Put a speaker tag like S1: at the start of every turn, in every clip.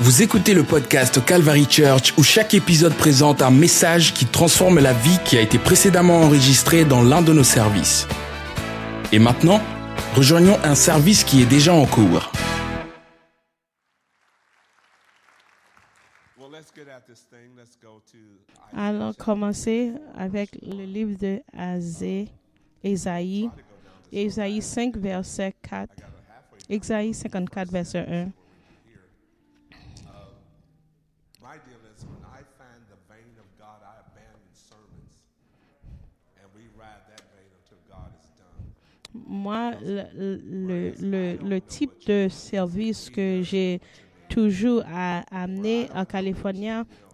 S1: Vous écoutez le podcast Calvary Church où chaque épisode présente un message qui transforme la vie qui a été précédemment enregistré dans l'un de nos services. Et maintenant, rejoignons un service qui est déjà en cours.
S2: Allons commencer avec le livre de Azé, Ésaïe, Ésaïe 5, verset 4, Ésaïe 54, verset 1. Moi, le, le, le, le type de service que j'ai toujours à- amené en Californie,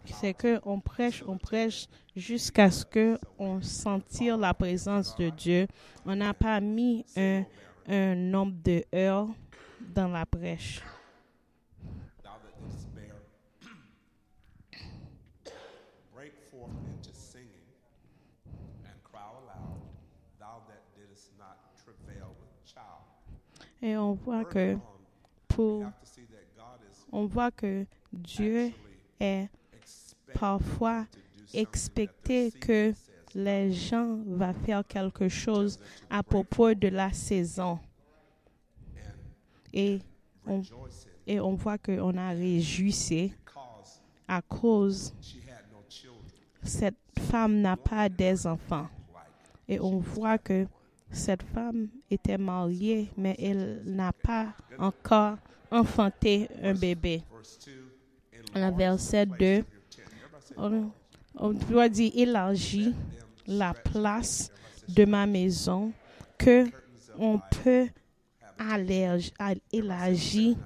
S2: c'est que on prêche, on prêche jusqu'à ce que on sentir la présence de Dieu. On n'a pas mis un, un nombre de heures dans la prêche. Et on voit que pour, on voit que Dieu est parfois expecté que les gens vont faire quelque chose à propos de la saison. Et on, et on voit qu'on a réjoui
S3: because
S2: à cause cette femme n'a pas des enfants. Et on voit que cette femme était mariée, mais elle n'a pas encore enfanté un bébé.
S3: verse 2
S2: Le verset
S3: the place
S2: 2,
S3: of your tent. Everybody say,
S2: on, doit dire élargit la place de ma maison que on peut élargir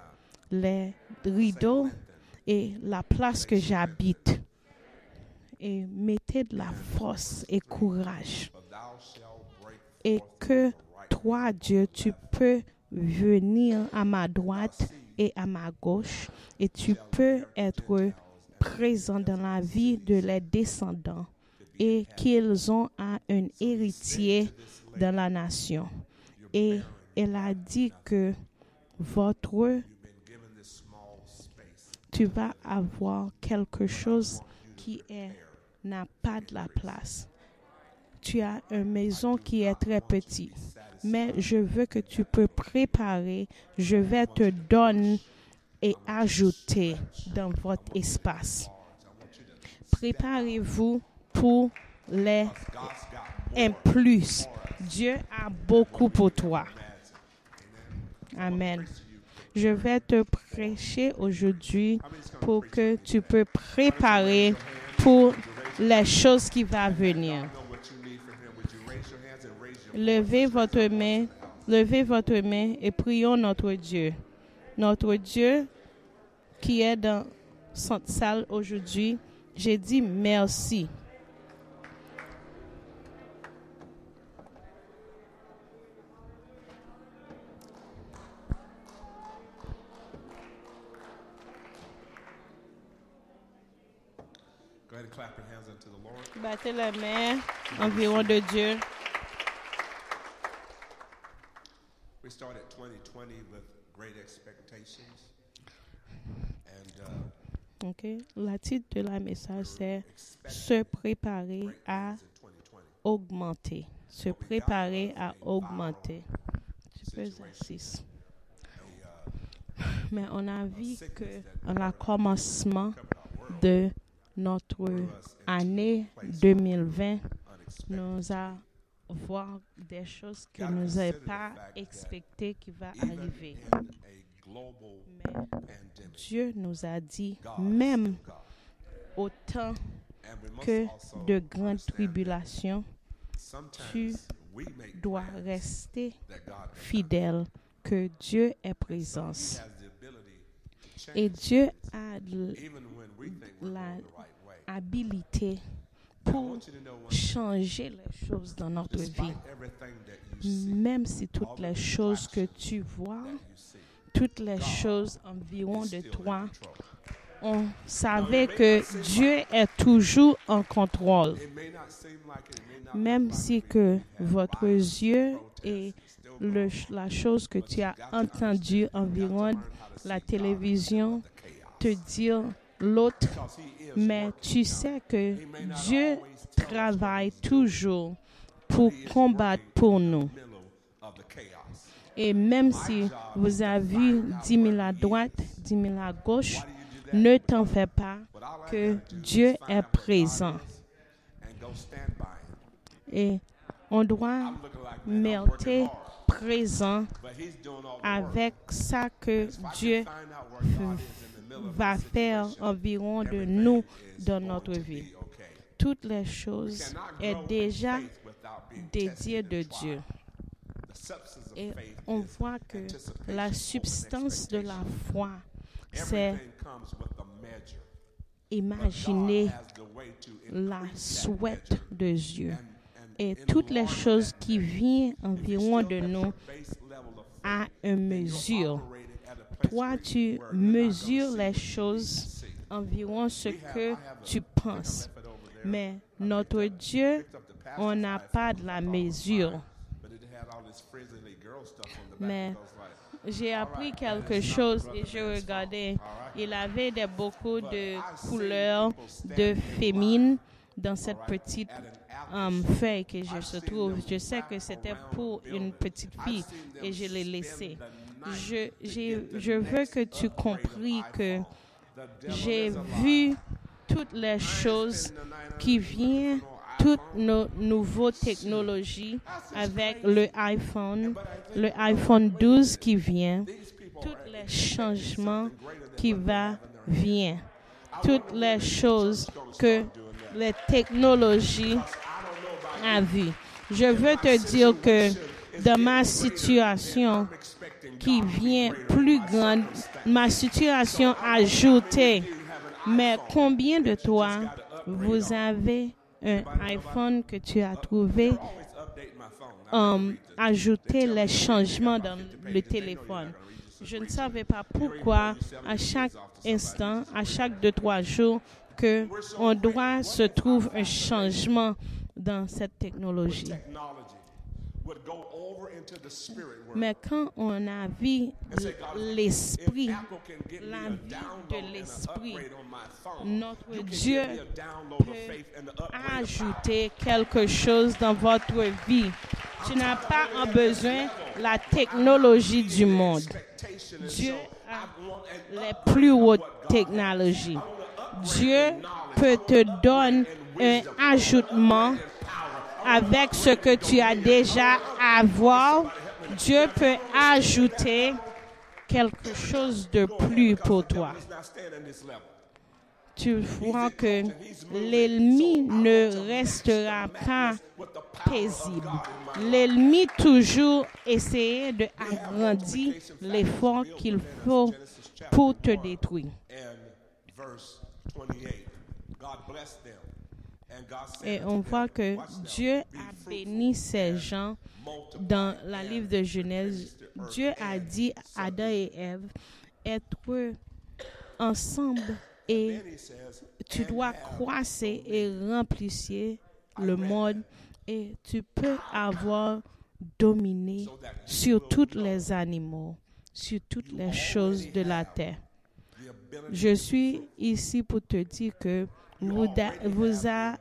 S2: les rideaux et la place que j'habite. Et mettez de la force et courage. Et que toi, Dieu, tu peux venir à ma droite et à ma gauche et tu peux être présent dans la vie de les descendants et qu'ils ont un héritier dans la nation. Et elle a dit que votre, tu vas avoir quelque chose qui n'a pas de la place. Tu as une maison qui est très petite, mais je veux que tu peux préparer. Je vais te donner et ajouter dans votre espace. Préparez-vous pour les un plus. Dieu a beaucoup pour toi. Amen. Je vais te prêcher aujourd'hui pour que tu peux préparer pour les choses qui vont venir. Levez votre main, levez votre main et prions notre Dieu. Notre Dieu qui est dans cette salle aujourd'hui, j'ai dit merci. Battez la main environ de Dieu.
S3: We started 2020 with great expectations. And uh,
S2: Ok. La titre de la message c'est se préparer à
S3: in 2020.
S2: augmenter. Se préparer à augmenter. Tu peux exercice. Mais on a vu que à commencement de notre année 2020, nous avons voir des choses que nous n'avons pas expectées qui va arriver. Mais Dieu nous a dit,
S3: God
S2: même au temps que de grandes tribulations, tu dois rester fidèle, que Dieu est présence. Et Dieu a l- pour changer les choses dans notre vie. Même si toutes les choses que tu vois, toutes les choses environ de toi, on savait que Dieu est toujours en contrôle. Même si que votre yeux et le, la chose que tu as
S3: got to
S2: entendu
S3: understand, you got to
S2: environ la télévision te dire l'autre, mais tu sais que Dieu travaille toujours pour combattre pour nous. Et même si vous avez vu 10 000 à droite, 10 000 à gauche, ne t'en fais pas que Dieu est présent. Et on doit mériter présent avec ça que Dieu va faire environ de nous dans notre vie. Toutes les choses est déjà
S3: tested
S2: de. Dieu. Et on voit que la substance de la foi, c'est imaginer la souhaite de Dieu. Et toutes les choses qui viennent environ de nous à une mesure. Toi, tu mesures les choses environ ce que tu penses. Mais notre Dieu, on n'a pas de la mesure. Mais J'ai appris quelque chose et je regardais. Il avait des, beaucoup de couleurs de féminin dans cette petite um, feuille que je se trouve. Je sais que c'était pour une petite fille et je l'ai laissée. Je, je veux que tu compris que j'ai vu toutes les choses qui viennent, toutes nos nouvelles technologies avec le iPhone, le iPhone 12 qui vient, tous les changements qui va viennent, toutes les choses que les technologies a vues. Je veux te dire que dans ma situation qui vient plus grande, ma situation ajoutée, mais combien de toi vous avez un iPhone que tu as trouvé um, ajouter les changements dans le téléphone? Je ne savais pas pourquoi à chaque instant, à chaque deux, trois jours, que on doit se trouver un changement dans cette technologie. Mais quand on a vu l'esprit, la vie de l'esprit, notre Dieu peut ajouter quelque chose dans votre vie. Tu n'as pas en besoin la technologie du monde. Dieu a les plus hautes technologies. Dieu peut te donner un ajoutement avec ce que tu as déjà à avoir. Dieu peut ajouter quelque chose de plus pour toi. Tu vois que l'ennemi ne restera pas paisible. L'ennemi toujours essayer de agrandir l'effort qu'il faut pour te détruire.
S3: And verse 28. God blessed them. And God said
S2: Et on voit que Dieu a béni ces gens dans la livre de Genèse. Dieu a dit à Adam et Ève, être ensemble et tu dois croiser et remplir le monde et tu peux avoir dominé sur tous les animaux, sur toutes les choses de la terre. Je suis ici pour te dire que vous, vous a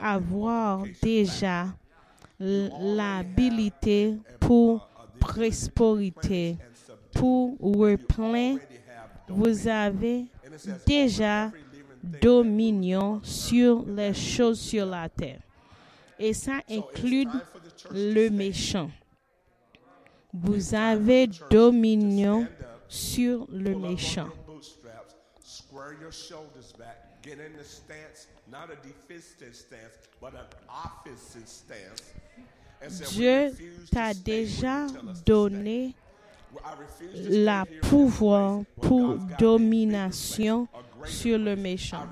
S2: avoir déjà l'habilité pour prospérité, pour replain. Vous avez déjà dominion sur les choses sur la terre. Et ça inclut le méchant. Vous avez dominion sur le méchant.
S3: Square your shoulders back, get in the stance, not a defensive stance, but an offensive stance.
S2: Dieu t'a déjà donné la pouvoir pour domination sur le méchant.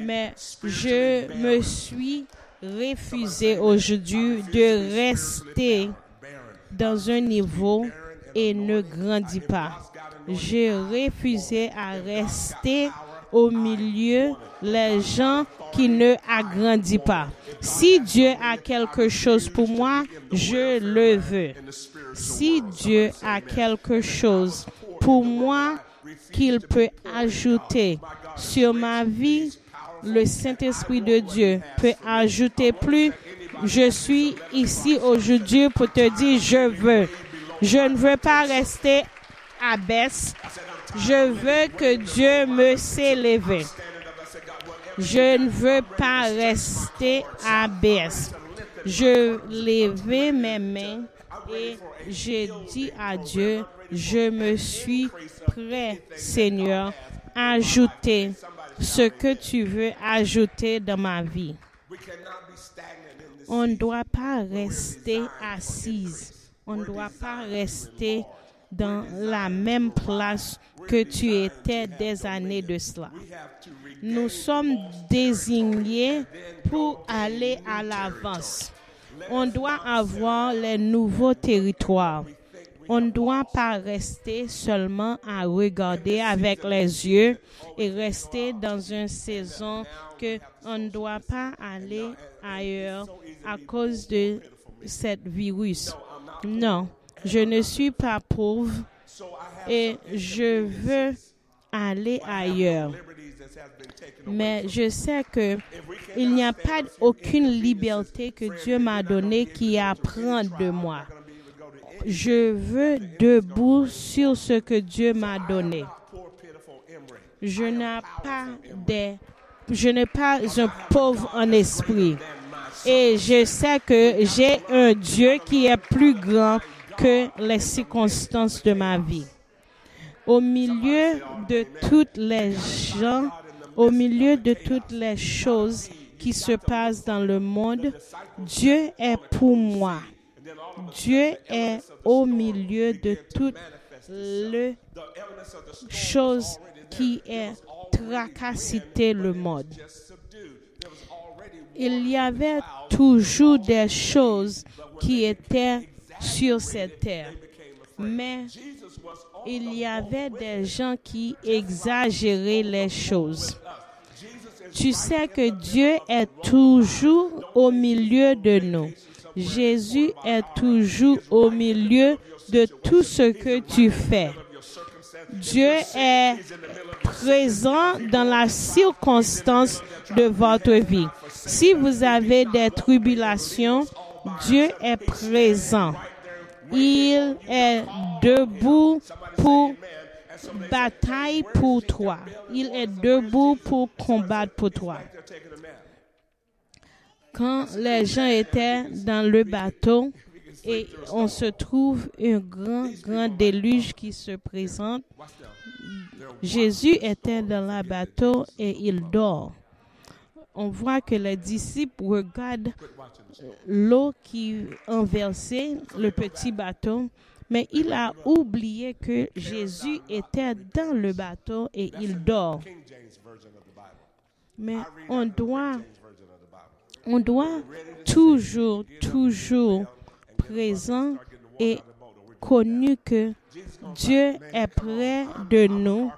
S2: Mais je me suis refusé aujourd'hui de rester dans un niveau et ne grandis pas. J'ai refusé à rester au milieu les gens qui ne agrandissent pas. Si Dieu a quelque chose pour moi, je le veux. Si Dieu a quelque chose pour moi qu'il peut ajouter sur ma vie. Le Saint-Esprit de Dieu peut ajouter plus. Je suis ici aujourd'hui pour te dire, je veux. Je ne veux pas rester à baisse. Je veux que Dieu me s'élève. Je ne veux pas rester à baisse. Je levais mes mains et j'ai dit à Dieu, je me suis prêt, Seigneur, à ajouter ce que tu veux ajouter dans ma vie. On ne doit pas rester assise. On ne doit pas rester dans la même place que tu étais des années de cela. Nous sommes désignés pour aller à l'avance. On doit avoir les nouveaux territoires. On ne doit pas rester seulement à regarder avec les yeux et rester dans une saison que on ne doit pas aller ailleurs à cause de cette virus. Non, je ne suis pas pauvre et je veux aller ailleurs. Mais je sais que il n'y a pas aucune liberté que Dieu m'a donnée qui apprend de moi. Je veux debout sur ce que Dieu m'a donné. Je n'ai pas des, je n'ai pas un pauvre en esprit. Et je sais que j'ai un Dieu qui est plus grand que les circonstances de ma vie. Au milieu de toutes les gens, au milieu de toutes les choses qui se passent dans le monde, Dieu est pour moi. Dieu est au milieu de toutes les choses qui est tracassité le monde. Il y avait toujours des choses qui étaient sur cette terre, mais il y avait des gens qui exagéraient les choses. Tu sais que Dieu est toujours au milieu de nous. Jésus est toujours au milieu de tout ce que tu fais. Dieu est présent dans la circonstance de votre vie. Si vous avez des tribulations, Dieu est présent. Il est debout pour bataille pour toi. Il est debout pour combattre pour toi. Quand les gens étaient dans le bateau et on se trouve un grand, grand déluge qui se présente, Jésus était dans le bateau et il dort. On voit que les disciples regardent l'eau qui enversait le petit bateau, mais il a oublié que Jésus était dans le bateau et il dort. Mais on doit, on doit toujours, toujours et connu que Dieu est près de nous.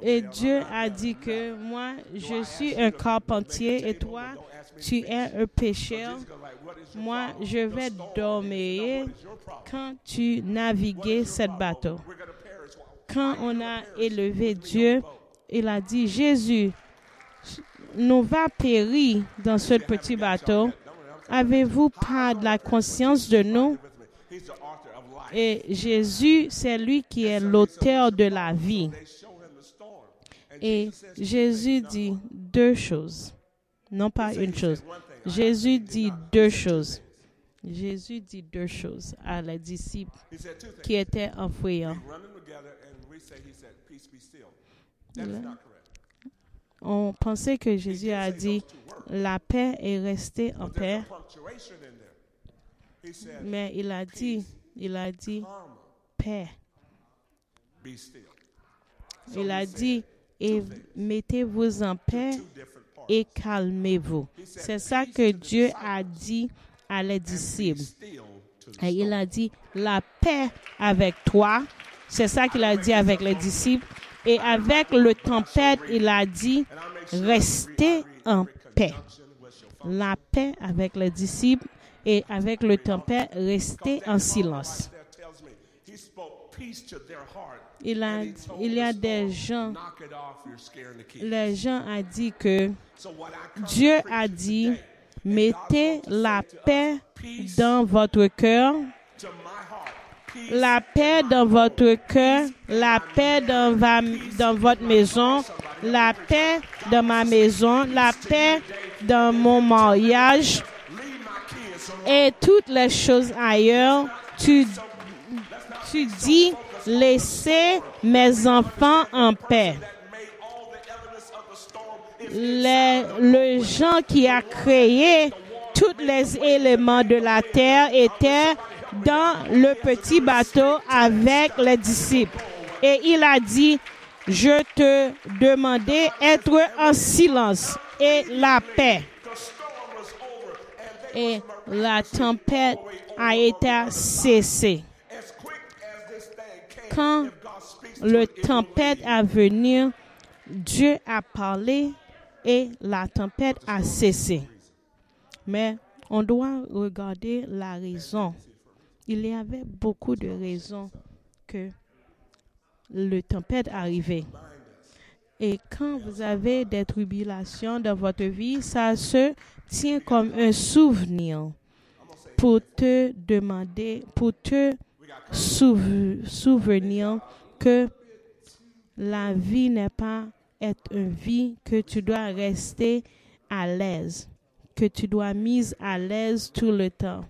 S2: Et Dieu a dit que moi, je suis un carpentier et toi, tu es un pécheur. Moi, je vais dormir quand tu naviguais ce bateau. Quand on a élevé Dieu, il a dit, Jésus, nous va périr dans ce petit bateau. Avez-vous pas de la conscience de nous? Et Jésus, c'est lui qui est l'auteur de la vie. Et Jésus dit deux choses, non pas une chose. Jésus dit deux choses. Jésus dit deux choses à les disciples qui étaient enfouis. On pensait que Jésus a dit la paix est restée en paix, mais il a dit, il a dit paix. Il a dit et mettez-vous en paix et calmez-vous. C'est ça que Dieu a dit à les disciples. Et il a dit la paix avec toi. C'est ça qu'il a dit avec les disciples. Et avec le tempête, il a dit restez en La paix avec les disciples et avec le tempête, restez en silence. Il, a- y a des gens, les gens ont dit que Dieu a dit, mettez la paix dans votre cœur, la paix dans votre cœur, la paix dans votre maison, la paix dans ma maison, la paix dans mon mariage et toutes les choses ailleurs. Tu, tu dis, laissez mes enfants en paix. Le gens qui a créé tous les éléments de la terre étaient dans le petit bateau avec les disciples. Et il a dit, je te demandais être en silence et la paix. Et la tempête a été cessée. Quand
S3: will
S2: tempête a venu, Dieu a parlé et la tempête a cessé. Mais on doit regarder la raison. Il y avait beaucoup de raisons que le tempête arrivait. Et quand vous avez des tribulations dans votre vie, ça se tient comme un souvenir pour te demander, pour te souve- souvenir que la vie n'est pas être une vie que tu dois rester à l'aise, que tu dois mise à l'aise tout le temps.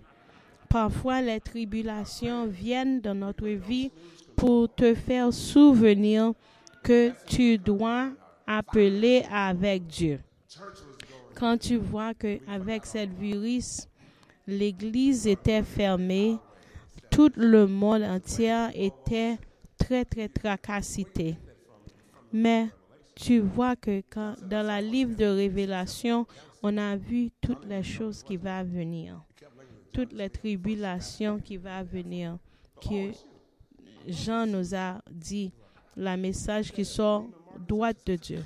S2: Parfois, les tribulations viennent dans notre vie pour te faire souvenir que tu dois appeler avec Dieu. Quand tu vois que avec cette virus, l'église était fermée, tout le monde entier était très très tracassité. Mais tu vois que dans la livre de Révélation, on a vu toutes les choses qui vont venir, toutes les tribulations qui vont venir, que Jean nous a dit, le message qui sort droit de Dieu.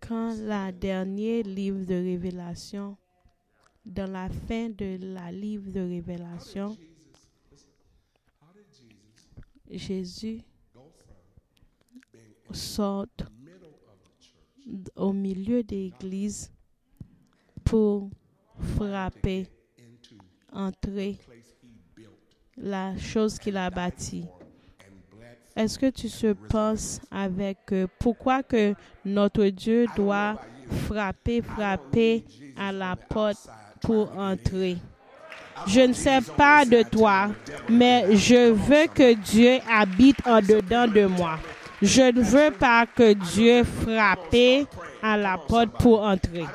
S2: Quand la dernière livre de Révélation, dans la fin de la livre de Révélation, Jésus sort au milieu de l'église pour frapper, entrer la chose qu'il a bâtie. Est-ce que tu se penses avec pourquoi que notre Dieu doit frapper, frapper à la porte pour entrer? Je ne sais pas de toi, mais je veux que Dieu habite en dedans de moi. Je ne veux pas que Dieu frappe à la porte pour entrer.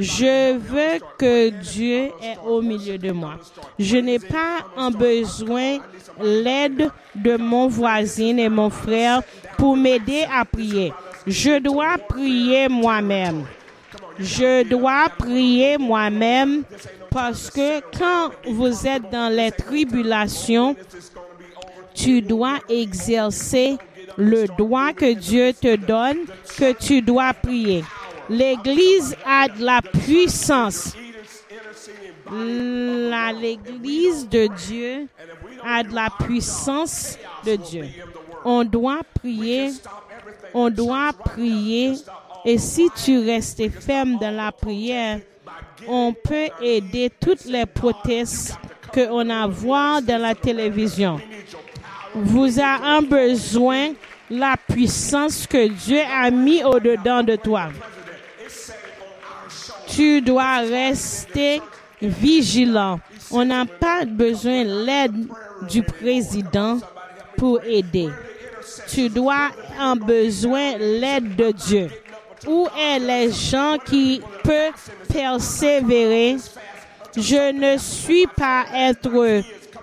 S2: Je veux que Dieu est au milieu de moi. Je n'ai pas en besoin l'aide de mon voisin et mon frère pour m'aider à prier. Je dois prier moi-même. Je dois prier moi-même parce que quand vous êtes dans les tribulations, tu dois exercer le droit que Dieu te donne, que tu dois prier. L'Église a de la puissance. L'Église de Dieu a de la puissance de Dieu. On doit prier, on doit prier. Et si tu restes ferme dans la prière, on peut aider toutes les protestes qu'on a voir dans la télévision. Vous avez besoin la puissance que Dieu a mis au-dedans de toi. Tu dois rester vigilant. On n'a pas besoin de l'aide du président pour aider. Tu dois en besoin l'aide de Dieu. Où est les gens qui peuvent persévérer? Je ne suis pas être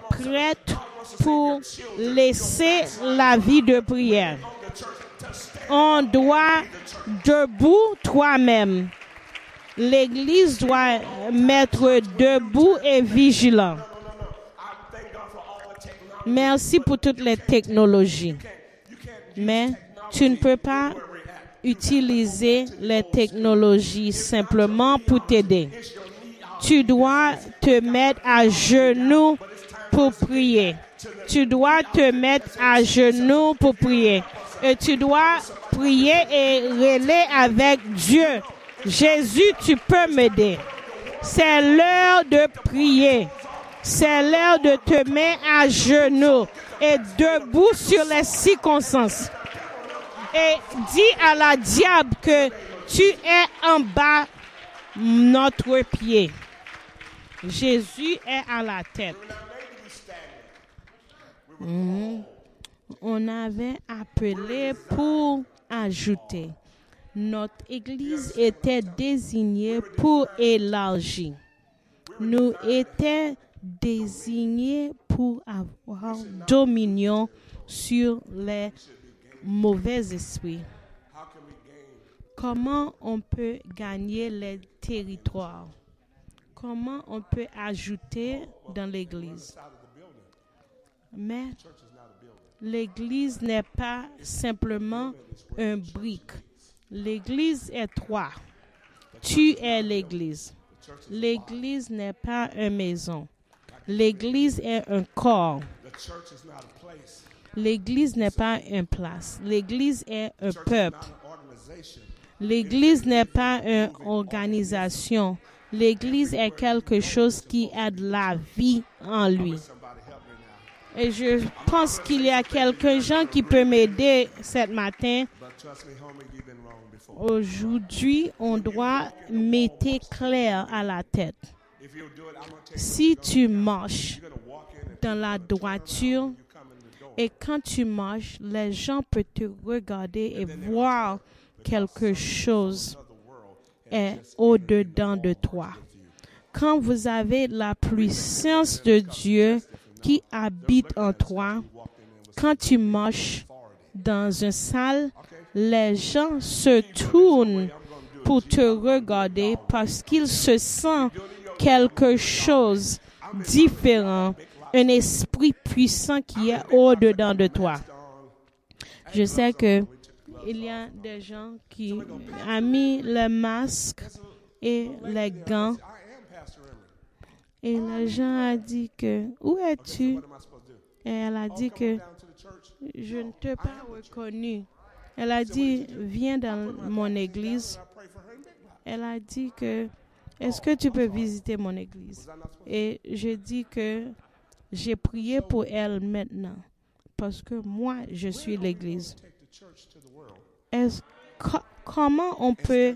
S2: prête pour laisser la vie de prière. On doit debout toi-même. L'Église doit mettre debout et vigilant. Merci pour toutes les technologies. Mais tu ne peux pas utiliser les technologies simplement pour t'aider. tu dois te mettre à genoux pour prier. Tu dois te mettre à genoux pour prier. Et tu dois prier et relayer avec Dieu. Jésus, tu peux m'aider. C'est l'heure de prier. C'est l'heure de te mettre à genoux et debout sur les circonstances. Et dis à la diable que tu es en bas notre pied. Jésus est à la tête. Mhm. On avait appelé pour ajouter. Notre Église était désignée pour élargir. Nous étions désignés pour avoir dominion sur les mauvais esprits. Comment on peut gagner les territoires? Comment on peut ajouter dans l'Église? Mais l'Église n'est pas simplement un brique. L'Église est toi. Tu es l'Église. L'Église n'est pas une maison. L'Église est un corps. L'Église n'est pas une place. L'Église est un peuple. L'Église n'est pas une organisation. L'Église est quelque chose qui a la vie en lui. Et je pense qu'il y a quelques gens qui peuvent m'aider ce matin. Aujourd'hui, on doit mettre clair à la tête. Si tu marches dans la droiture et quand tu marches, les gens peuvent te regarder et voir quelque chose est au-dedans de toi. Quand vous avez la puissance de Dieu qui habite en toi, quand tu marches dans une salle, les gens se tournent pour te regarder parce qu'ils se sentent quelque chose différent, un esprit puissant qui est au-dedans de toi. Je sais que il y a des gens qui ont mis le masque et les gants
S3: I am Pastor Emery.
S2: Et le gens a dit que où es-tu? Et elle a dit que je ne t'ai pas reconnu. Elle a dit viens dans mon église. Elle a dit que est-ce que tu peux visiter mon église? Et j'ai dit que j'ai prié pour elle maintenant parce que moi je suis l'église. Est-ce co- comment on peut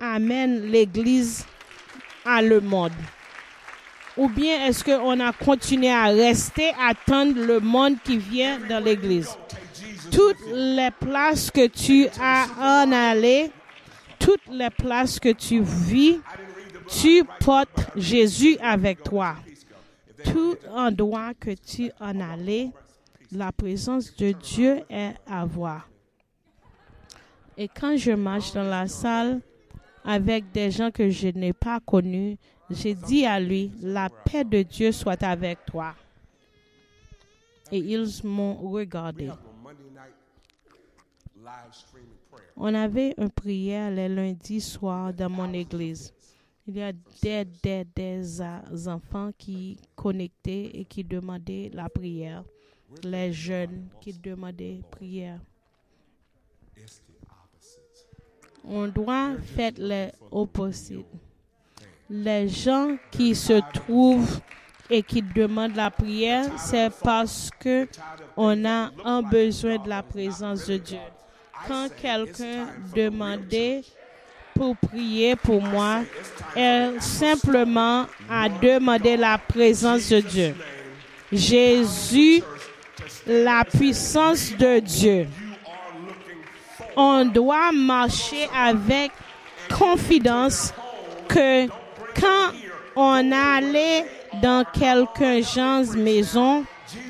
S2: amène l'église à le monde? Ou bien est-ce qu'on a continué à rester, à attendre le monde qui vient dans l'église? Toutes les places que tu as en aller, toutes les places que tu vis, tu portes Jésus avec toi. Tout endroit que tu en allais, la présence de Dieu est à voir. Et quand je marche dans la salle avec des gens que je n'ai pas connus, j'ai dit à lui, la paix de Dieu soit avec toi. Et ils m'ont regardé.
S3: On
S2: avait une prière le lundi soir dans mon église. Il y a des, des, des enfants qui connectaient et qui demandaient la prière. Les jeunes qui demandaient prière. On doit faire l'opposite. Les gens qui se trouvent et qui demandent la prière, c'est parce que on a un besoin de la présence de Dieu. Quand quelqu'un demandait pour prier pour moi, elle simplement a demandé la présence de Dieu. Jésus, la puissance de Dieu. On doit marcher avec confidence que quand on allait dans quelqu'un gens maison,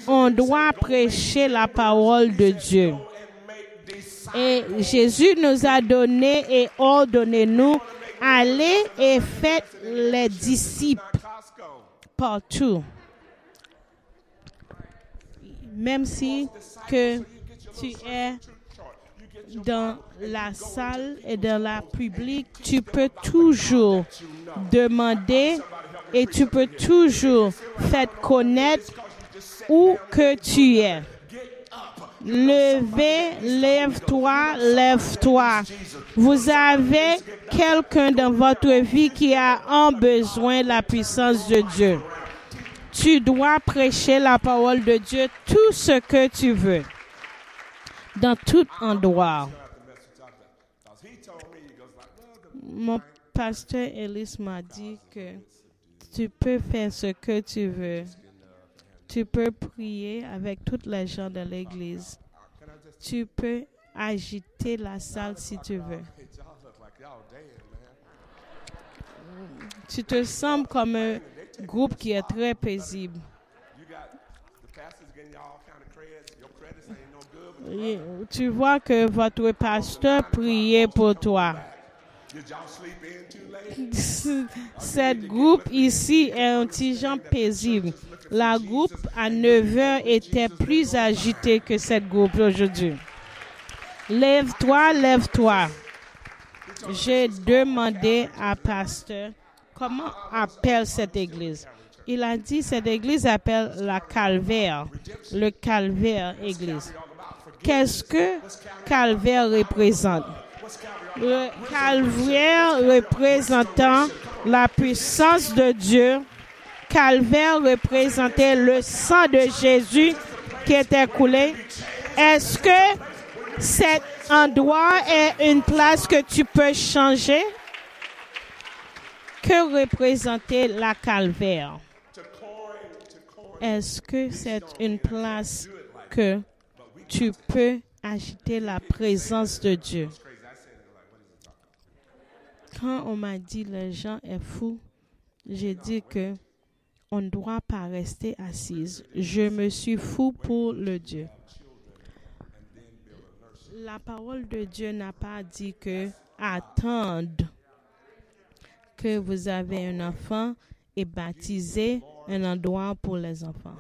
S2: on doit prêcher la parole de Dieu. Et Jésus nous a donné et ordonné nous allez et faites les disciples partout. Même si que tu es dans la salle et dans la public, tu peux toujours demander et tu peux toujours faire connaître où que tu es. Levez, lève-toi, lève-toi. Vous avez quelqu'un dans votre vie qui a un besoin de la puissance de Dieu. Tu dois prêcher la parole de Dieu tout ce que tu veux, dans tout endroit. Mon pasteur Ellis m'a dit que tu peux faire ce que tu veux. Tu peux prier avec toutes les gens de l'église. Tu peux agiter la salle si tu veux. Tu te sens comme un groupe qui est très paisible. Tu vois que votre pasteur priait pour toi. Cette groupe ici est un petit gens paisible. La groupe à 9 heures était plus agitée que cette groupe aujourd'hui. Lève-toi, lève-toi. J'ai demandé à pasteur comment appelle cette église? Il a dit cette église appelle la calvaire, le calvaire église. Qu'est-ce que calvaire représente? Le calvaire représentant la puissance de Dieu. Calvaire représentait le sang de Jésus qui était coulé. Est-ce que cet endroit est une place que tu peux changer? Que représentait la calvaire? Est-ce que c'est une place que tu peux agiter la présence de Dieu? Quand on m'a dit les gens est fou, j'ai dit que on ne doit pas rester assise. Je me suis fou pour le Dieu. La parole de Dieu n'a pas dit que attendre que vous avez un enfant et baptiser un endroit pour les enfants.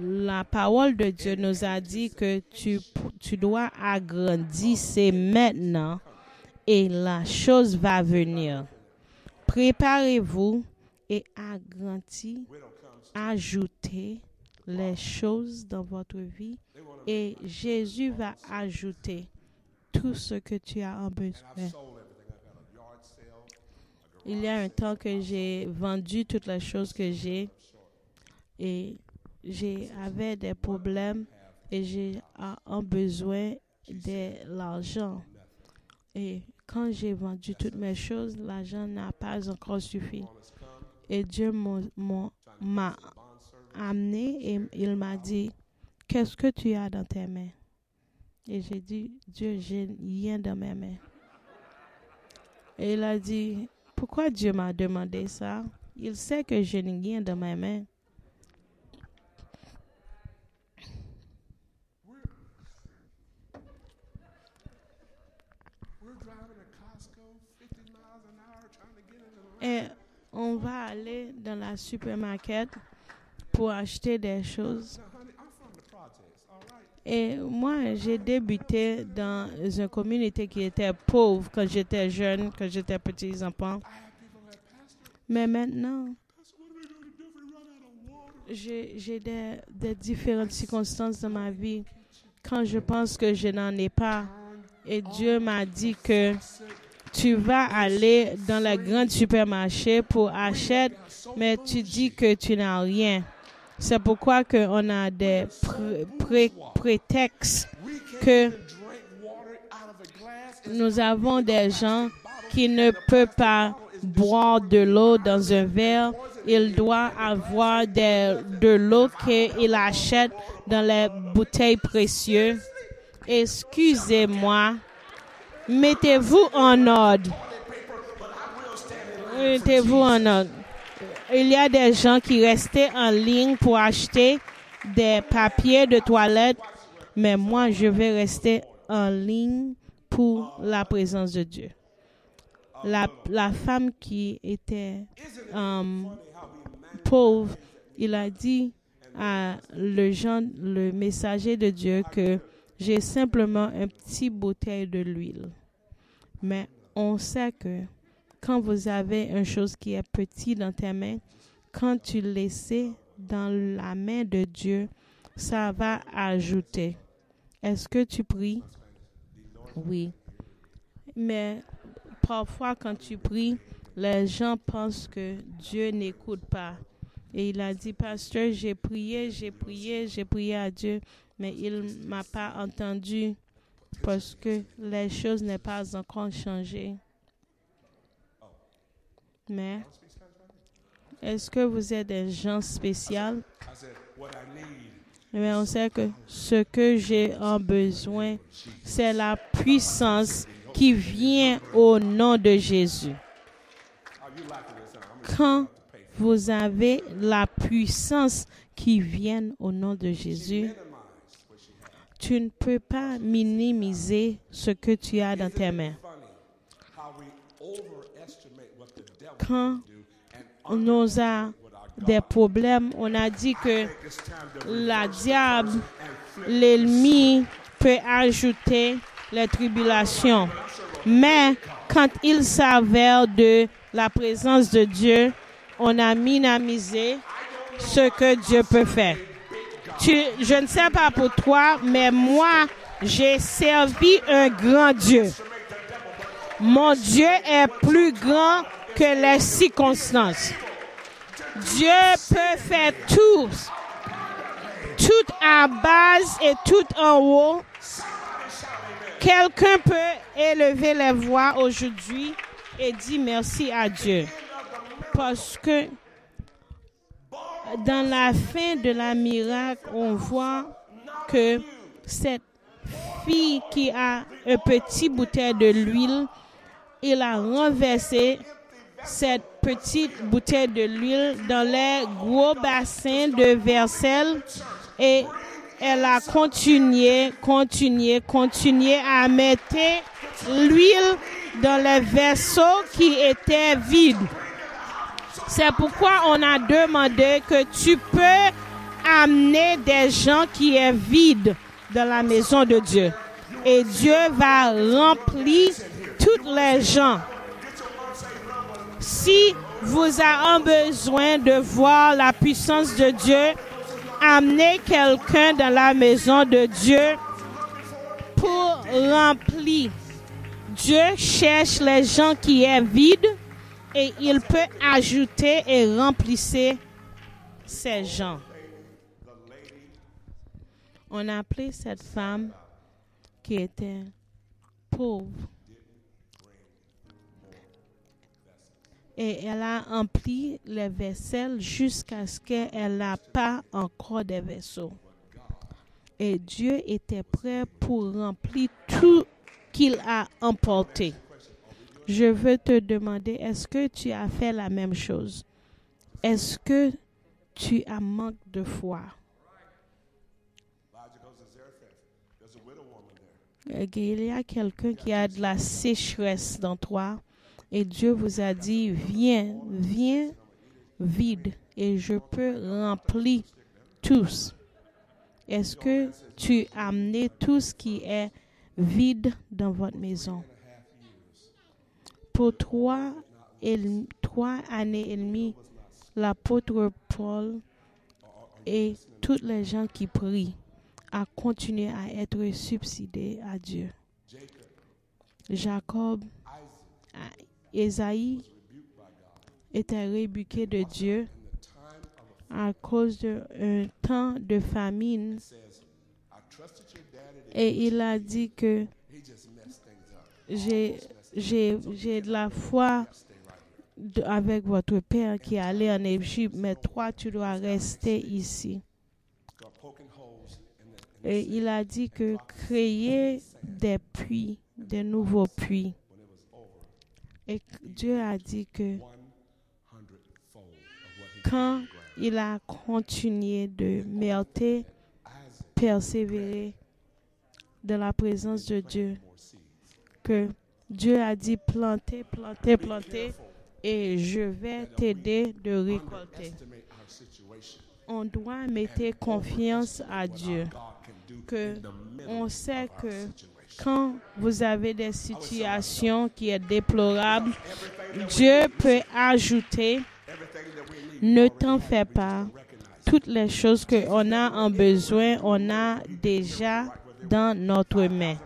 S2: La parole de Dieu nous a dit que tu, tu dois agrandir c'est maintenant et la chose va venir. Préparez-vous et agrandissez, ajoutez les choses dans votre vie et Jésus va ajouter tout ce que tu as en besoin. Il y a un temps que j'ai vendu toutes les choses que j'ai et j'avais des problèmes et j'ai un besoin de l'argent. Et quand j'ai vendu toutes mes choses, l'argent n'a pas encore suffi. Et Dieu m'a amené et il m'a dit, qu'est-ce que tu as dans tes mains? Et j'ai dit, Dieu, j'ai rien dans mes mains. Et il a dit, pourquoi Dieu m'a demandé ça? Il sait que je n'ai rien dans mes mains. Et on va aller dans la supermarché pour acheter des choses. Et moi, j'ai débuté dans une communauté qui était pauvre quand j'étais jeune, quand j'étais petit enfant. Mais maintenant, j'ai des, des différentes circonstances dans ma vie quand je pense que je n'en ai pas. Et Dieu m'a dit que tu vas aller dans le grand supermarché pour acheter, mais tu dis que tu n'as rien. C'est pourquoi que on a des pré pré prétextes que nous avons des gens qui ne peuvent pas boire de l'eau dans un verre. Il doit avoir de l'eau qu'il achète dans les bouteilles précieuses. Excusez-moi. Mettez-vous en ordre. Mettez-vous en ordre. Il y a des gens qui restaient en ligne pour acheter des papiers de toilette, mais moi, je vais rester en ligne pour la présence de Dieu. La, la femme qui était um, pauvre, il a dit à le, gens, le messager de Dieu que j'ai simplement un petit bouteille de l'huile. Mais on sait que quand vous avez une chose qui est petite dans tes mains, quand tu laisses dans la main de Dieu, ça va ajouter. Est-ce que tu pries? Oui. Mais parfois, quand tu pries, les gens pensent que Dieu n'écoute pas. Et il a dit, pasteur, j'ai prié, j'ai prié, j'ai prié à Dieu, mais il ne m'a pas entendu parce que les choses n'ont pas encore changé. Mais est-ce que vous êtes des gens spéciaux? Mais on sait que ce que j'ai en besoin, c'est la puissance qui vient au nom de Jésus. Quand vous avez la puissance qui vient au nom de Jésus, tu ne peux pas minimiser ce que tu as dans tes mains. Quand on a des problèmes, on a dit que la diable, l'ennemi peut ajouter les tribulations. Mais quand il s'avère de la présence de Dieu, on a minamisé ce que Dieu peut faire. Je ne sais pas pour toi, mais moi, j'ai servi un grand Dieu. Mon Dieu est plus grand que les circonstances. Dieu peut faire tout tout à base et tout en haut. Quelqu'un peut élever les voix aujourd'hui et dire merci à Dieu. Parce que dans la fin de la miracle, on voit que cette fille qui a un petit bouteille de l'huile, il a renversé cette petite bouteille de l'huile dans les gros bassins de Versailles et elle a continué, continué, continué à mettre l'huile dans les vaisseaux qui étaient vides. C'est pourquoi on a demandé que tu peux amener des gens qui est vides dans la maison de Dieu. Et Dieu va remplir toutes les gens. Si vous avez besoin de voir la puissance de Dieu, amenez quelqu'un dans la maison de Dieu pour remplir. Dieu cherche les gens qui est vides et il peut ajouter et remplir ces gens. On a appelé cette femme qui était pauvre. Et elle a rempli les vaisselles jusqu'à ce qu'elle n'a pas encore des vaisseaux. Et Dieu était prêt pour remplir tout qu'il a emporté. Je veux te demander, est-ce que tu as fait la même chose? Est-ce que tu as manque de foi? Il y a quelqu'un qui a de la sécheresse dans toi et Dieu vous a dit, viens, viens vide et je peux remplir tous. Est-ce que tu as amené tout ce qui est vide dans votre maison? Pour trois, trois années et demie, l'apôtre Paul et toutes les gens qui prient a continué à être subsidés à Dieu. Jacob, Ésaïe était rébuqué de Dieu à cause d'un temps de famine et il a dit que j'ai j'ai de la foi de- avec votre père qui est allé en Égypte, mais toi tu dois rester ici. Et il a dit que créer des puits, des nouveaux puits. Et Dieu a dit que
S3: 100 fold of what he
S2: quand il a continué de mériter, persévérer dans la présence de Dieu, que Dieu a dit planter, planter, planter, et je vais t'aider de récolter. on doit mettre confiance à Dieu. Que on sait que quand vous avez des situations qui est déplorable, Dieu peut ajouter, ne t'en fais pas. Toutes les choses qu'on a en besoin, on a déjà dans notre main.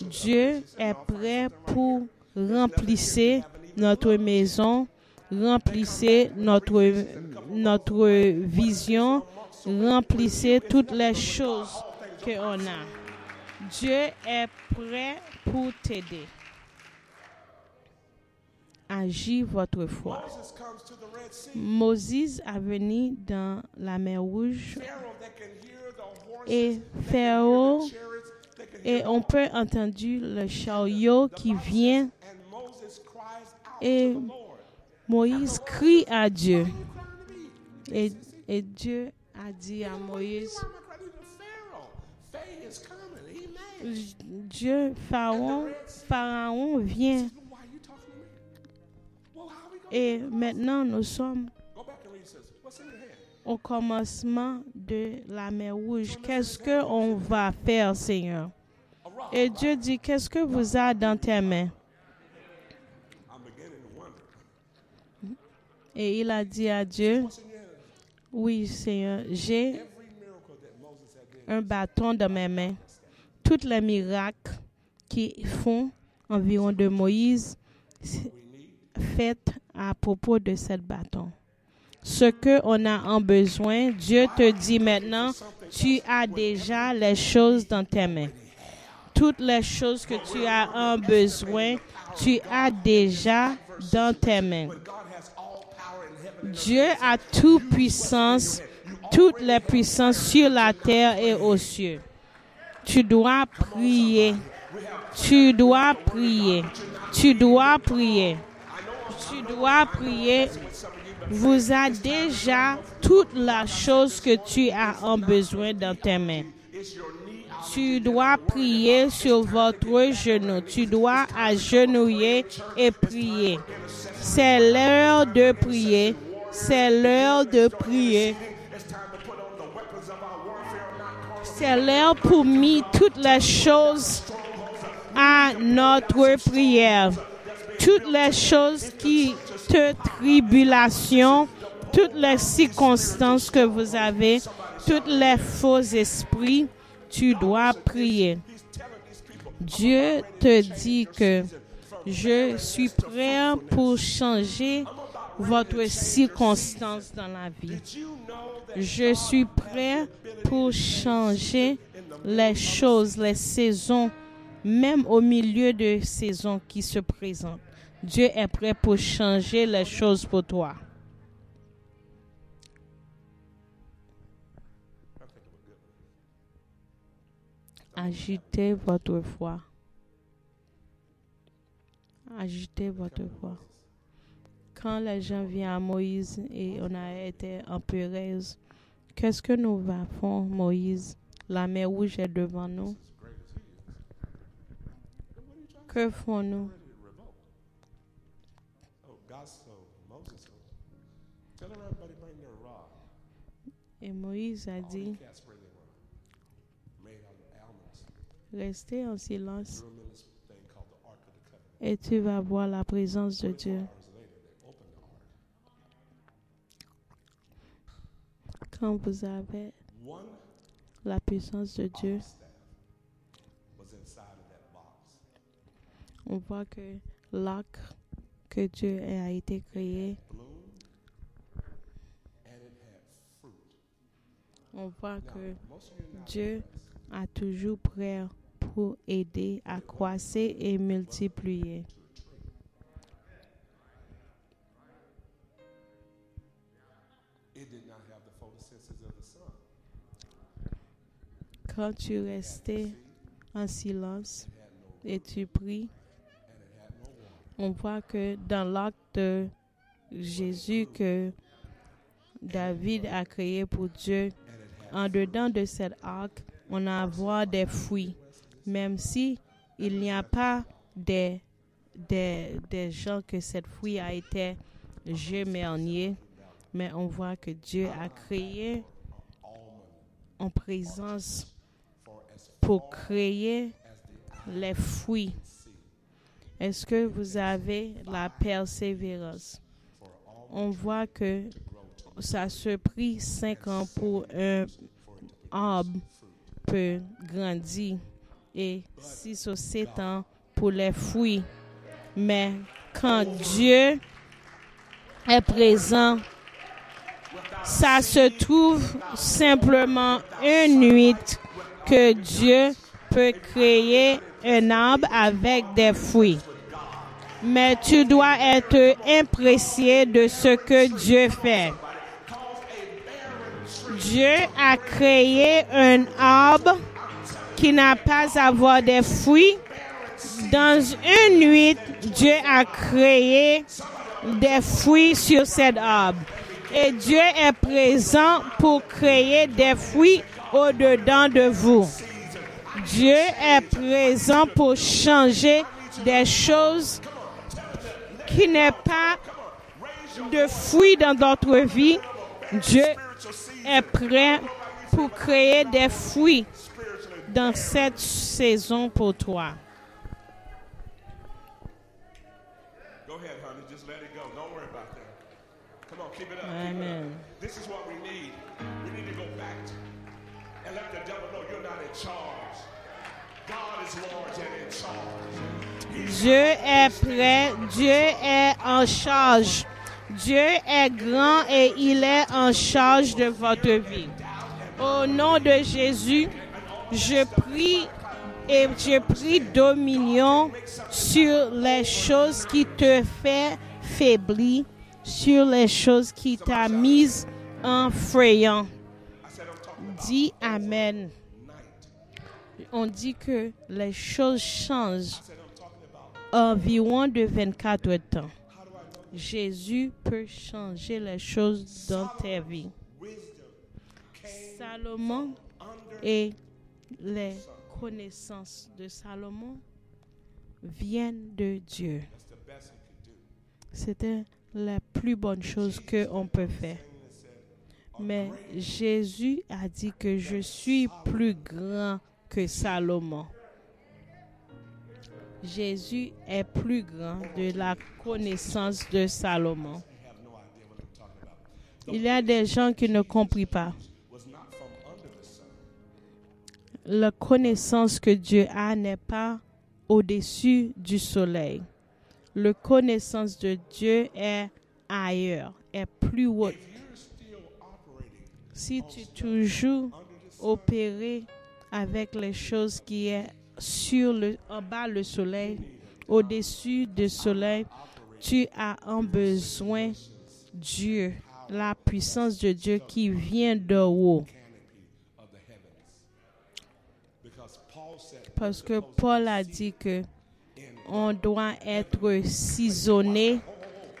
S2: Dieu est prêt pour remplir notre maison, remplir notre, vision, remplir toutes les choses qu'on a. Dieu est prêt pour t'aider. Agis votre foi.
S3: Moses
S2: a venu dans la mer Rouge et Pharaon et on peut entendre le chariot qui vient et. Moïse crie à Dieu. Et, et Dieu a dit à Moïse. Dieu, Pharaon, Pharaon vient. Et maintenant, nous sommes au commencement de la mer Rouge. Qu'est-ce qu'on va faire, Seigneur? Et Dieu dit, qu'est-ce que vous avez dans tes mains? Et il a dit à Dieu, oui, Seigneur, j'ai un bâton dans mes mains. Tous les miracles qui font environ de Moïse c'est fait à propos de ce bâton. Ce que on a en besoin, Dieu te dit maintenant, tu as déjà les choses dans tes mains. Toutes les choses que tu as en besoin, tu as déjà dans tes mains. Dieu a toute puissance, toutes les puissances sur la terre et aux cieux. Tu dois prier. Tu dois prier. Tu dois prier. Tu dois prier. Vous avez déjà toute la chose que tu as en besoin dans tes mains. Tu dois prier sur votre genou. Tu dois agenouiller et prier. C'est l'heure de prier. C'est l'heure de prier. C'est l'heure pour mettre toutes les choses à notre prière. Toutes les choses qui te tribulation, toutes les circonstances que vous avez, tous les faux esprits, tu dois prier. Dieu te dit que je suis prêt pour changer votre circonstance dans la vie. Je suis prêt pour changer les choses, les saisons, même au milieu de saisons qui se présentent. Dieu est prêt pour changer les choses pour toi. Ajoutez votre foi. Ajoutez votre foi. Quand les gens viennent à Moïse et on a été en qu'est-ce que nous faire, Moïse? La mer rouge est devant nous. Que font-nous? Et Moïse a dit,
S3: of the Covenant.
S2: et tu vas voir la présence de Dieu. Quand vous avez la puissance de Dieu, on voit que l'arc que Dieu a été créé, on voit que Dieu a toujours prêt pour aider à croître et multiplier.
S3: it did not have the photosynthesis of the sun.
S2: Quand tu restais en silence et tu pries, on voit que dans l'acte de Jésus que David a créé pour Dieu, en dedans de cet arc, on a voir des fruits. Même si il n'y a pas des, gens que cette fruit a été germérnier, Mais on voit que Dieu a créé en présence pour créer les fruits. Est-ce que vous avez la persévérance? On voit que ça se prit cinq ans pour un arbre peut grandir et six ou sept ans pour les fruits. Mais quand Dieu est présent, ça se trouve simplement une nuit que Dieu peut créer un arbre avec des fruits. Mais tu dois être impressionné de ce que Dieu fait. Dieu a créé un arbre qui n'a pas avoir des fruits. Dans une nuit, Dieu a créé des fruits sur cet arbre. Et Dieu est présent pour créer des fruits au-dedans de vous. Dieu est présent pour changer des choses qui n'est pas de fruits dans notre vie. Dieu est prêt pour créer des fruits dans cette saison pour toi.
S3: Go ahead, honey. Just let it go. Don't worry about that. Come on, keep it up. keep it up.
S2: Amen.
S3: This is what we need. We need to go back and let the devil know you're not in charge. God is Lord and in charge.
S2: Dieu est prêt, Dieu est en charge. Dieu est grand et il est en charge de votre vie. Au nom de Jésus, je prie et je prie dominion sur les choses qui te fait faiblir, sur les choses qui t'a mise en frayant. Dis Amen. On dit que les choses changent environ de 24 temps. Jésus peut changer les choses dans ta vie. Salomon et les connaissances de Salomon viennent de Dieu. C'était la plus bonne chose qu'on peut faire. Mais Jésus a dit que je suis plus grand que Salomon. Jésus est plus grand de la connaissance de Salomon. Il y a des gens qui ne comprennent pas. La connaissance que Dieu a n'est pas au-dessus du soleil. La connaissance de Dieu est ailleurs, est plus haute. Si tu toujours opérer avec les choses qui est sur le, en bas le soleil, au-dessus du soleil, tu as un besoin Dieu, la puissance de Dieu qui vient de haut.
S3: of the heavens. Because Paul said,
S2: Parce que Paul a dit que on doit être cisaonné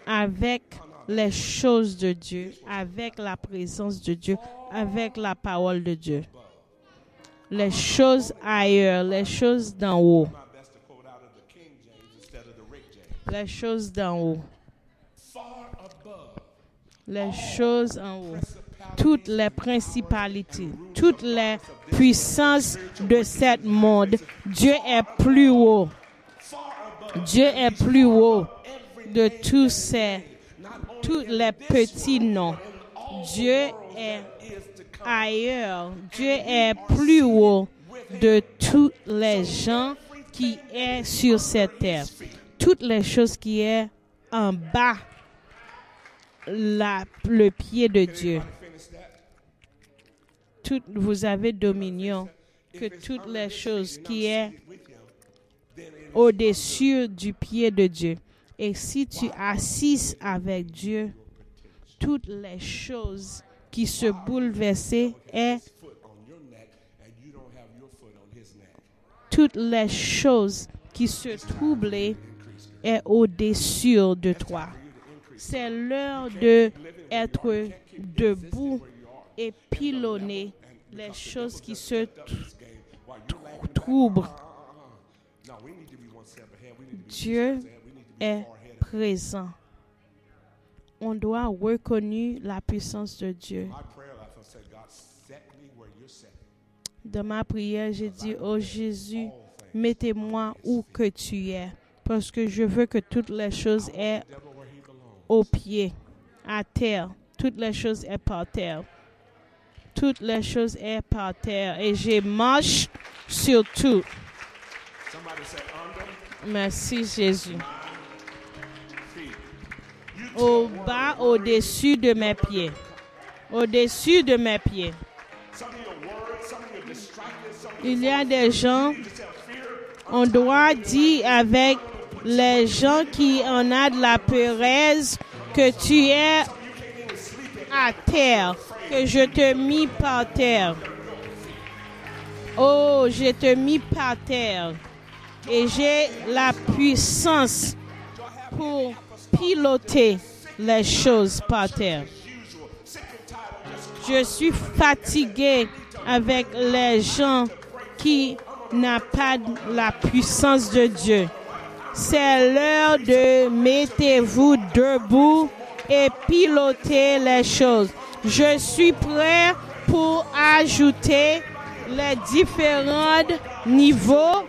S2: avec les choses de Dieu, avec la présence de Dieu, avec la parole de Dieu. Les choses ailleurs, les choses d'en haut, les choses d'en haut, les choses en haut. Toutes les principalités, toutes les puissances de ce monde, Dieu est plus haut. Dieu est plus haut de tous ces, tous les petits noms. Dieu est ailleurs. Dieu est plus haut de tous les gens qui est sur cette terre. Toutes les choses qui est en bas, la, le pied de Dieu. Tout, vous avez dominion que toutes les choses qui est au-dessus du pied de Dieu. Et si tu assises avec Dieu, toutes les choses qui se bouleversent est toutes les choses qui se troublent est au-dessus de toi. C'est l'heure de être debout et pilonner les choses qui se tr- troublent. Dieu est présent. on doit reconnaître la puissance de Dieu. Dans ma prière, j'ai dit, oh Jésus, mettez-moi où que tu es, parce que je veux que toutes les choses aient au pied, à terre. Toutes les choses est par terre. Toutes les choses est par terre. Et je marche sur tout. Merci Jésus. Au bas, au-dessus de mes pieds. Au-dessus de mes pieds. Il y a des gens, on doit dire avec les gens qui en a de la peuresse que tu es à terre, que je te mis par terre. Oh, je te mis par terre. Et j'ai la puissance pour piloter les choses par terre. Je suis fatigué avec les gens qui n'ont pas la puissance de Dieu. C'est l'heure de mettez-vous debout et piloter les choses. Je suis prêt pour ajouter les différents niveaux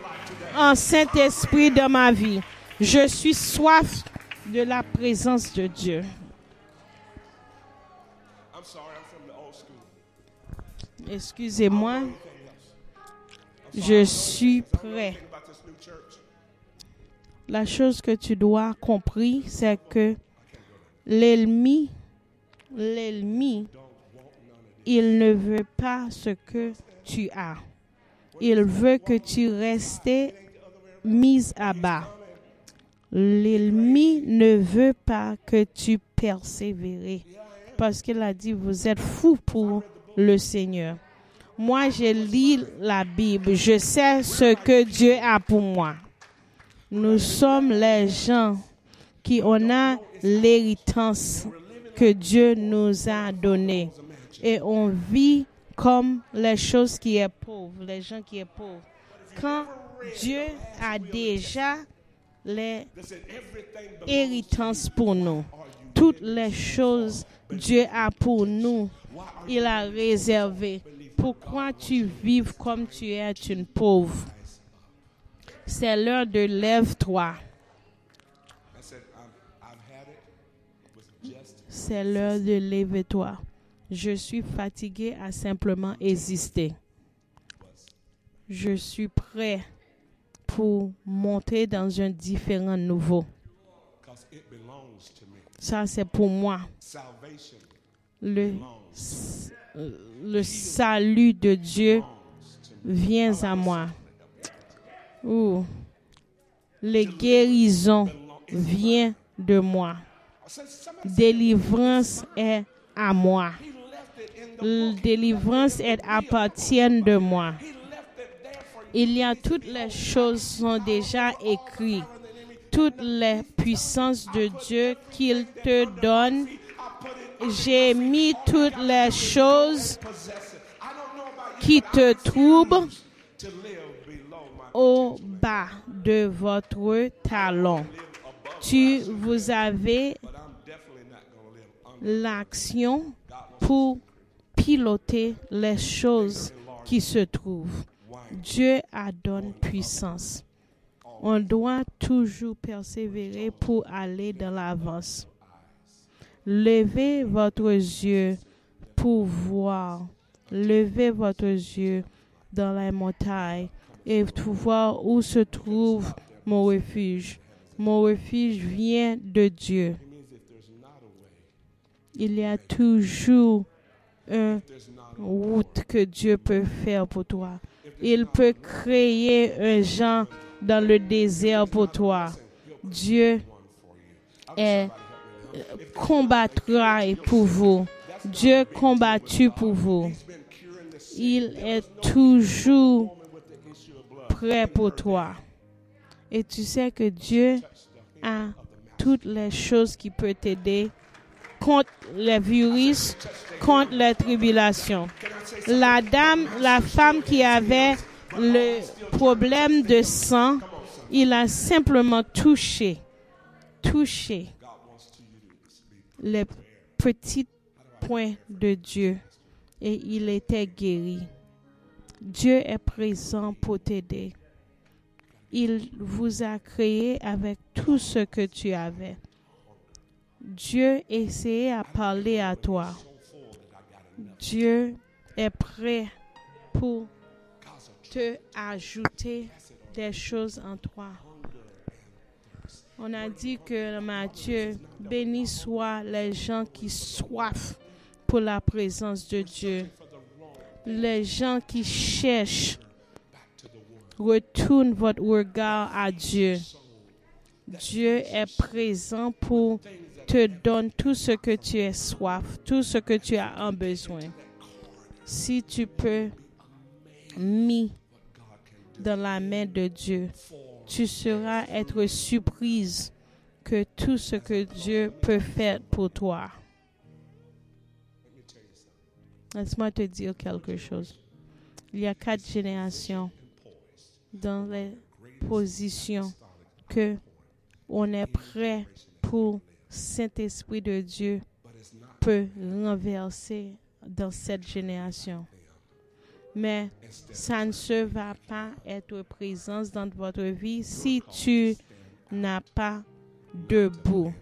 S2: en Saint-Esprit dans ma vie. Je suis soif de la présence de Dieu. Excusez-moi, je suis prêt. La chose que tu dois comprendre, c'est que l'ennemi, l'ennemi, il ne veut pas ce que tu as. Il veut que tu restes mise à bas. L'ennemi ne veut pas que tu persévères. Parce qu'il a dit, vous êtes fous pour le Seigneur. Moi, je lis la Bible. Je sais ce que Dieu a pour moi. Nous sommes les gens qui on a l'héritance que Dieu nous a donnée. Et on vit comme les choses qui est pauvres, les gens qui est pauvres. Quand Dieu a déjà les héritances pour nous, toutes les choses Dieu a pour nous, il a réservé. Pourquoi tu vives comme tu es une pauvre? C'est l'heure de lève-toi. C'est l'heure de lève-toi. Je suis fatigué à simplement exister. Je suis prêt pour monter dans un différent nouveau. Ça, c'est pour moi.
S3: Salvation
S2: Le, le salut de Dieu vient à moi. Ouh. Les guérisons viennent de moi. Délivrance est à moi. Délivrance est appartient de moi. Il y a toutes les choses sont déjà écrites. Toutes les puissances de Dieu qu'il te donne. J'ai mis toutes les choses qui te troublent au bas de votre talon. Tu vous avez l'action pour piloter les choses qui se trouvent. Dieu a donné puissance. On doit toujours persévérer pour aller dans l'avance. Levez votre yeux pour voir. Levez votre yeux dans les montagnes et voir où se trouve mon refuge. Mon refuge vient de Dieu. Il y a toujours une route que Dieu peut faire pour toi. Il peut créer un genre dans le désert pour toi. Dieu est euh, combattra pour vous. Dieu combattu pour vous. Il est toujours prêt pour toi. Et tu sais que Dieu a toutes les choses qui peuvent t'aider contre les virus, contre les tribulations. La dame, la femme qui avait le problème de sang, il a simplement touché, touché. Les petits points de Dieu et il était guéri. Dieu est présent pour t'aider. Il vous a créé avec tout ce que tu avais. Dieu essayait à parler à toi. Dieu est prêt pour te ajouter des choses en toi. On a dit que Matthieu, béni soit les gens qui soifent pour la présence de Dieu. Les gens qui cherchent, retournent votre regard à Dieu. Dieu est présent pour te donner tout ce que tu as soif, tout ce que tu as en besoin. Si tu peux mis dans la main de Dieu, tu seras être surprise que tout ce que Dieu peut faire pour toi. Laisse-moi te dire quelque chose. Il y a quatre générations dans les positions que on est prêt pour Saint-Esprit de Dieu peut renverser dans cette génération. Mais ça ne se va pas être présence dans votre vie si tu n'as pas debout.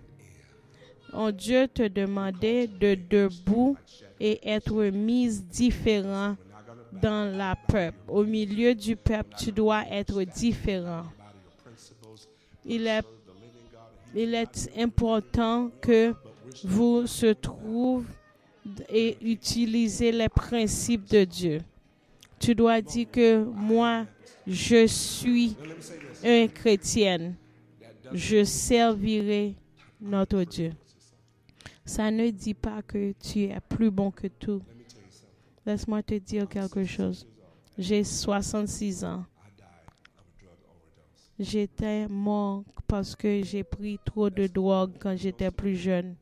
S2: Dieu te demandait de debout et être mise différent dans la peuple. Au milieu du peuple, tu dois être différent. Il est, il est important que vous se trouve et utilisez les principes de Dieu. Tu dois dire que moi, je suis un chrétien. Je servirai notre Dieu. Ça ne dit pas que tu es plus bon que tout. Laisse-moi te dire quelque chose. J'ai 66 ans. J'étais mort parce que j'ai pris trop de drogue quand j'étais plus jeune.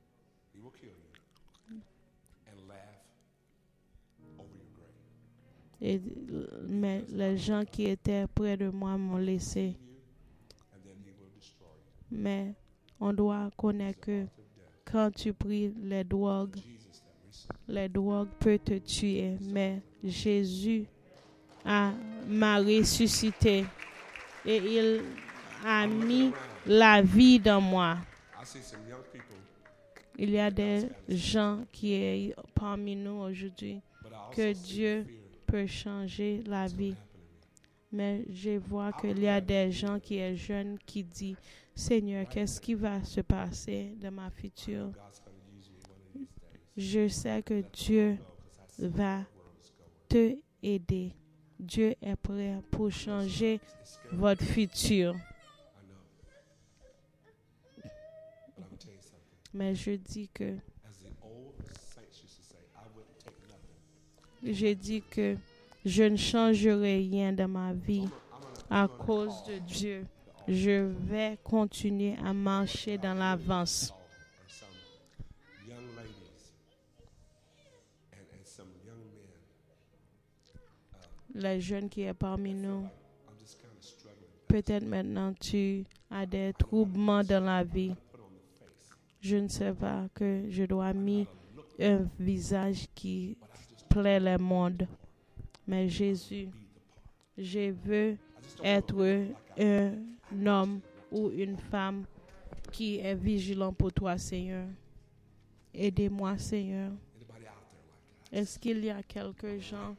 S2: Mais les gens qui étaient près de moi m'ont laissé. Mais on doit connaître que quand tu pries les drogues, les drogues peuvent te tuer. Mais Jésus m'a ressuscité et il a mis la vie dans moi. Il y a des gens qui sont parmi nous aujourd'hui que Dieu peut changer la vie. Mais je vois qu'il y a des gens qui sont jeunes qui disent, Seigneur, qu'est-ce qui va se passer dans ma future? Je sais que Dieu va te aider. Dieu est prêt pour changer votre futur. Mais je dis que je dis que je ne changerai rien dans ma vie à cause de Dieu. Je vais continuer à marcher dans l'avance. Les jeunes qui est parmi nous, peut-être maintenant tu as des troublements dans la vie. Je ne sais pas que je dois mettre un visage qui plaît le monde. Mais Jésus, je veux être un homme ou une femme qui est vigilant pour toi, Seigneur. Aidez-moi, Seigneur. Est-ce qu'il y a quelques gens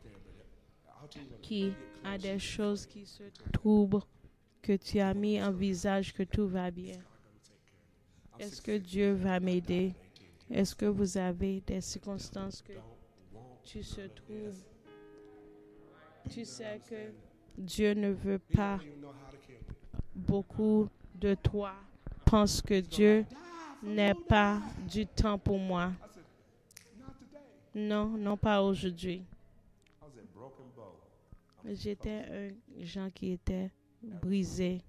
S2: qui a des choses qui se troublent, que tu as mis en visage que tout va bien? Est-ce que Dieu va m'aider? Est-ce que vous avez des circonstances que tu se trouves? Tu sais que Dieu ne veut pas beaucoup de toi. Pense que Dieu n'est pas du temps pour moi. Non, non pas aujourd'hui. J'étais un gens qui était brisé.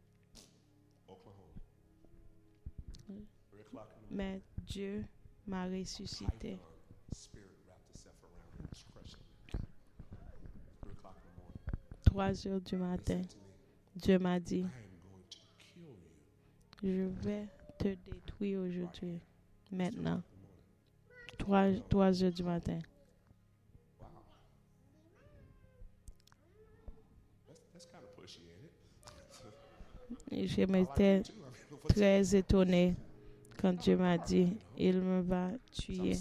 S2: Mais Dieu m'a ressuscité. 3 heures du matin, Dieu m'a dit, je vais te détruire aujourd'hui, maintenant. 3, 3 heures du matin. Et je m'étais très étonnée quand Dieu m'a dit, il me va tuer.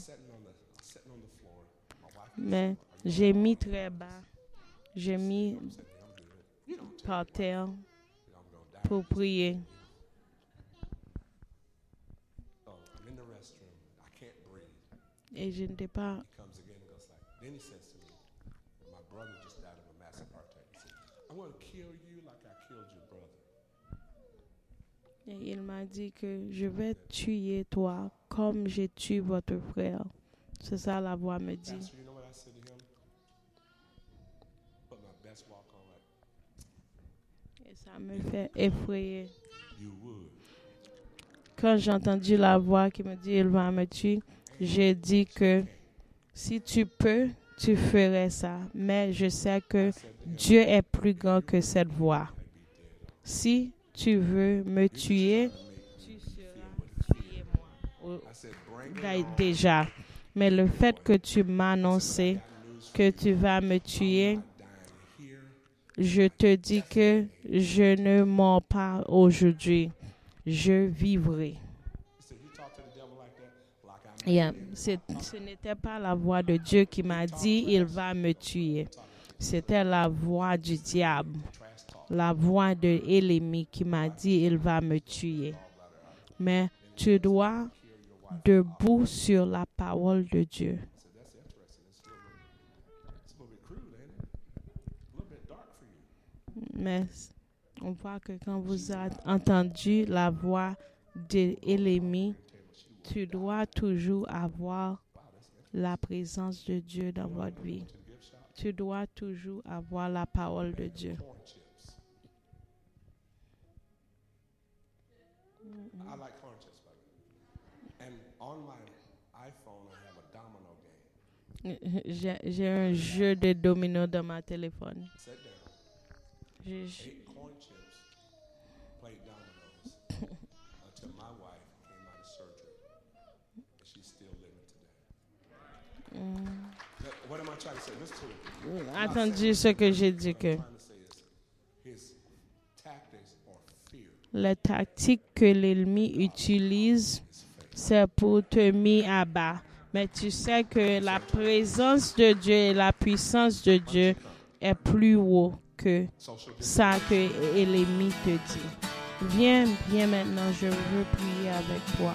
S2: Mais j'ai mis très bas. J'ai mis par terre pour prier. Et je n'étais pas Et il m'a dit que je vais tuer toi comme j'ai tué votre frère. C'est ça la voix me dit. Et ça me fait effrayer. Quand j'ai entendu la voix qui me dit il va me tuer, j'ai dit que si tu peux, tu ferais ça. Mais je sais que Dieu est plus grand que cette voix. Si tu veux me tuer, tu seras tué moi. Déjà. Mais le fait que tu
S3: for
S2: que tu vas me tuer, je te dis que je ne mens pas aujourd'hui. Je vivrai. Yeah, ce n'était pas la voix de Dieu qui m'a dit il va me tuer. C'était la voix du diable. La voix de l'ennemi qui m'a dit il va me tuer. Mais tu dois debout sur la parole de Dieu. Mais on voit que quand vous avez entendu la voix de l'ennemi, tu dois toujours avoir la présence de Dieu dans votre vie. Tu dois toujours avoir la parole de Dieu.
S3: Chips. I like corn chips, by the way. And on my iPhone, I have a domino game.
S2: J'ai j'ai un jeu de domino dans ma téléphone.
S3: Sit down,
S2: Je-
S3: ate corn chips, played dominoes until my wife came out of surgery. And she's still living today. Now, What am I trying to say? Listen to me.
S2: Attendu ce que j'ai dit que
S3: What I'm trying to say is his tactics are fear.
S2: La tactique que l'ennemi utilise, c'est pour te mettre à bas. Mais tu sais que la présence de Dieu et la puissance de Dieu est plus haut que ça que l'ennemi te dit. Viens, viens maintenant, je veux prier avec toi.